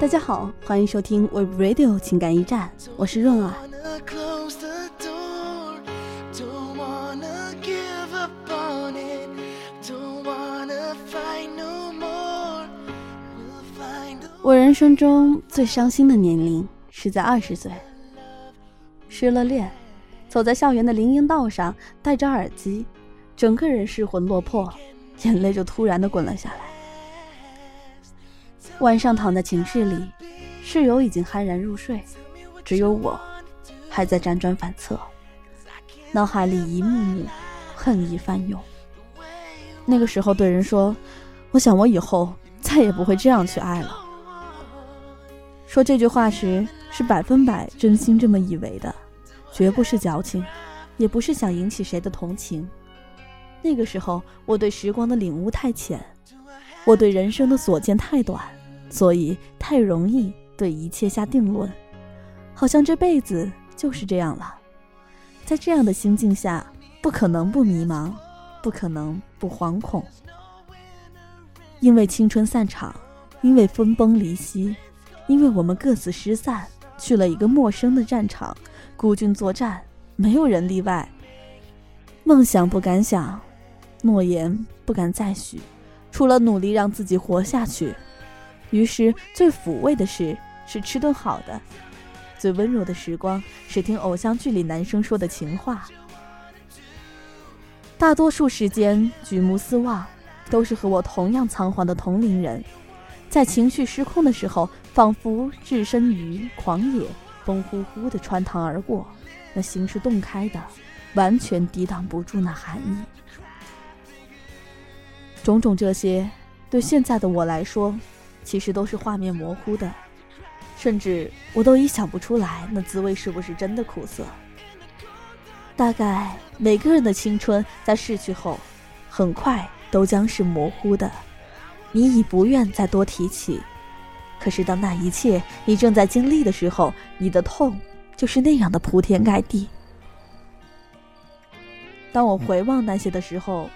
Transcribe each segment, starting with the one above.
大家好，欢迎收听 We Radio 情感驿站，我是润儿。我人生中最伤心的年龄是在二十岁，失了恋，走在校园的林荫道上，戴着耳机，整个人失魂落魄，眼泪就突然的滚了下来。晚上躺在寝室里，室友已经酣然入睡，只有我还在辗转反侧，脑海里一幕幕恨意翻涌。那个时候对人说：“我想我以后再也不会这样去爱了。”说这句话时是百分百真心这么以为的，绝不是矫情，也不是想引起谁的同情。那个时候我对时光的领悟太浅，我对人生的所见太短。所以太容易对一切下定论，好像这辈子就是这样了。在这样的心境下，不可能不迷茫，不可能不惶恐。因为青春散场，因为分崩离析，因为我们各自失散，去了一个陌生的战场，孤军作战，没有人例外。梦想不敢想，诺言不敢再许，除了努力让自己活下去。于是，最抚慰的事是吃顿好的，最温柔的时光是听偶像剧里男生说的情话。大多数时间举目四望，都是和我同样仓皇的同龄人，在情绪失控的时候，仿佛置身于狂野，风呼呼的穿堂而过，那心是洞开的，完全抵挡不住那寒意。种种这些，对现在的我来说。其实都是画面模糊的，甚至我都已想不出来那滋味是不是真的苦涩。大概每个人的青春在逝去后，很快都将是模糊的，你已不愿再多提起。可是当那一切你正在经历的时候，你的痛就是那样的铺天盖地。当我回望那些的时候，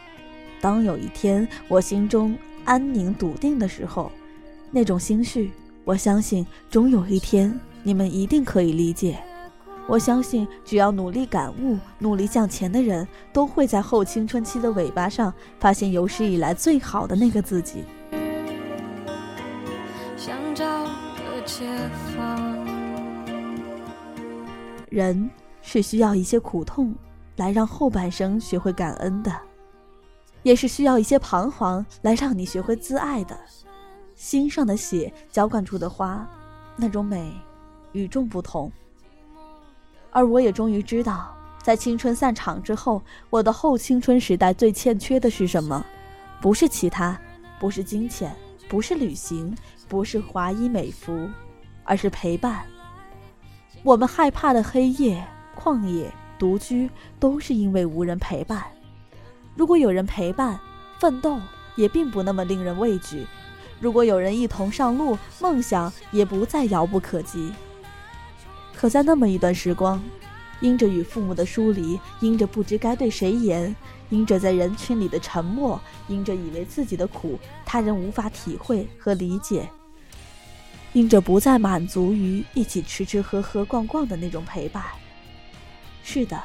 当有一天我心中安宁笃定的时候。那种心绪，我相信终有一天你们一定可以理解。我相信，只要努力感悟、努力向前的人，都会在后青春期的尾巴上发现有史以来最好的那个自己。人是需要一些苦痛，来让后半生学会感恩的，也是需要一些彷徨，来让你学会自爱的。心上的血浇灌出的花，那种美，与众不同。而我也终于知道，在青春散场之后，我的后青春时代最欠缺的是什么？不是其他，不是金钱，不是旅行，不是华衣美服，而是陪伴。我们害怕的黑夜、旷野、独居，都是因为无人陪伴。如果有人陪伴，奋斗也并不那么令人畏惧。如果有人一同上路，梦想也不再遥不可及。可在那么一段时光，因着与父母的疏离，因着不知该对谁言，因着在人群里的沉默，因着以为自己的苦他人无法体会和理解，因着不再满足于一起吃吃喝喝逛逛的那种陪伴。是的，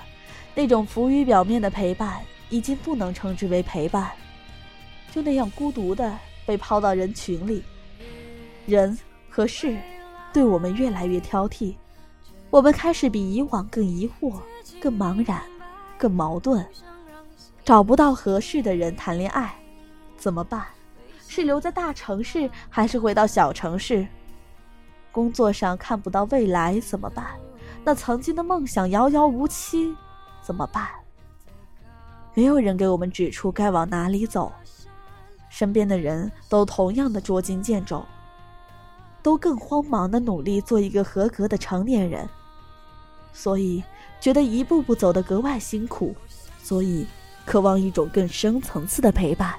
那种浮于表面的陪伴，已经不能称之为陪伴，就那样孤独的。被抛到人群里，人和事对我们越来越挑剔，我们开始比以往更疑惑、更茫然、更矛盾，找不到合适的人谈恋爱，怎么办？是留在大城市，还是回到小城市？工作上看不到未来，怎么办？那曾经的梦想遥遥无期，怎么办？没有人给我们指出该往哪里走。身边的人都同样的捉襟见肘，都更慌忙的努力做一个合格的成年人，所以觉得一步步走得格外辛苦，所以渴望一种更深层次的陪伴，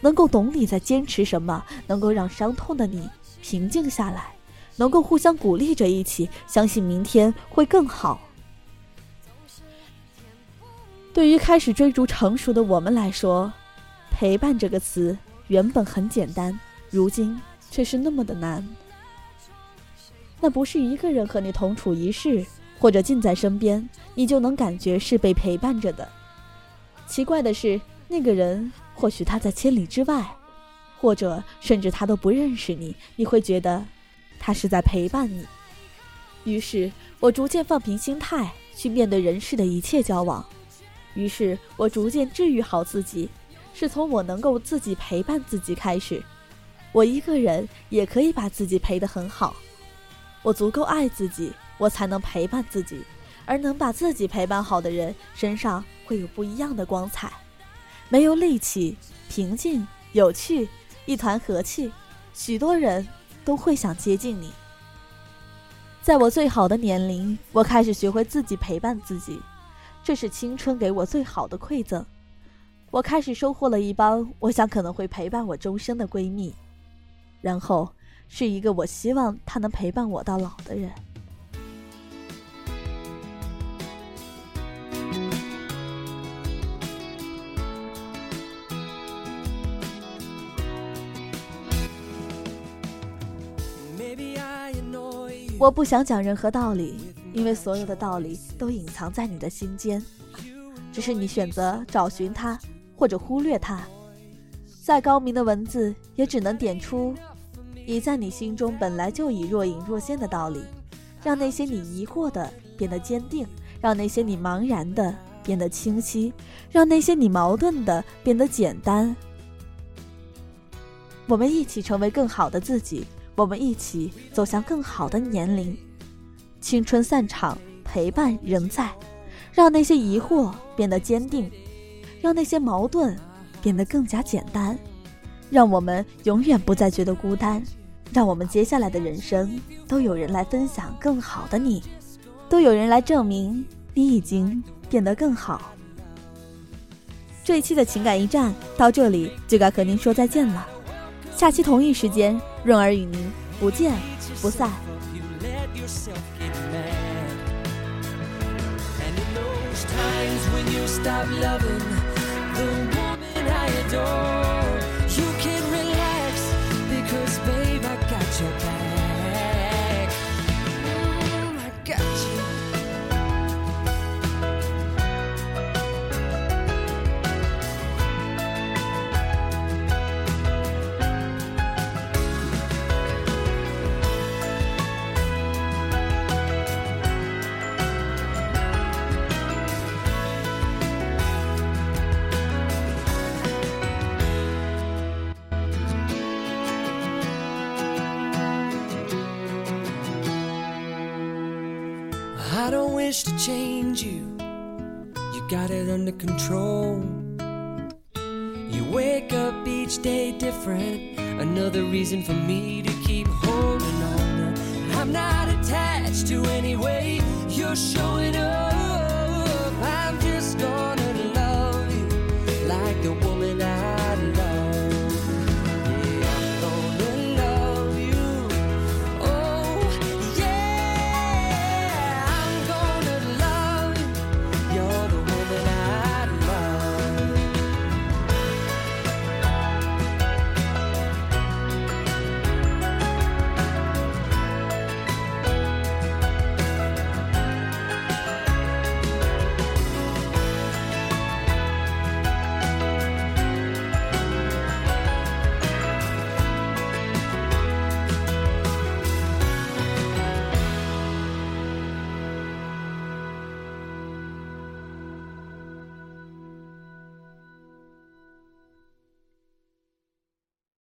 能够懂你在坚持什么，能够让伤痛的你平静下来，能够互相鼓励着一起相信明天会更好。对于开始追逐成熟的我们来说，陪伴这个词。原本很简单，如今却是那么的难。那不是一个人和你同处一室，或者近在身边，你就能感觉是被陪伴着的。奇怪的是，那个人或许他在千里之外，或者甚至他都不认识你，你会觉得他是在陪伴你。于是我逐渐放平心态去面对人世的一切交往，于是我逐渐治愈好自己，是从我能够自己陪伴自己开始。我一个人也可以把自己陪得很好，我足够爱自己，我才能陪伴自己。而能把自己陪伴好的人，身上会有不一样的光彩，没有戾气，平静、有趣，一团和气，许多人都会想接近你。在我最好的年龄，我开始学会自己陪伴自己，这是青春给我最好的馈赠。我开始收获了一帮我想可能会陪伴我终生的闺蜜，然后是一个我希望她能陪伴我到老的人。我不想讲任何道理，因为所有的道理都隐藏在你的心间，只是你选择找寻它或者忽略它。再高明的文字，也只能点出已在你心中本来就已若隐若现的道理，让那些你疑惑的变得坚定，让那些你茫然的变得清晰，让那些你矛盾的变得简单。我们一起成为更好的自己。我们一起走向更好的年龄，青春散场，陪伴仍在，让那些疑惑变得坚定，让那些矛盾变得更加简单，让我们永远不再觉得孤单，让我们接下来的人生都有人来分享更好的你，都有人来证明你已经变得更好。这一期的情感驿站到这里就该和您说再见了。下期同一时间，润儿与您不见不散。the woman I adore. Don't wish to change you. You got it under control. You wake up each day different. Another reason for me to keep holding on. I'm not attached to any way you're sure.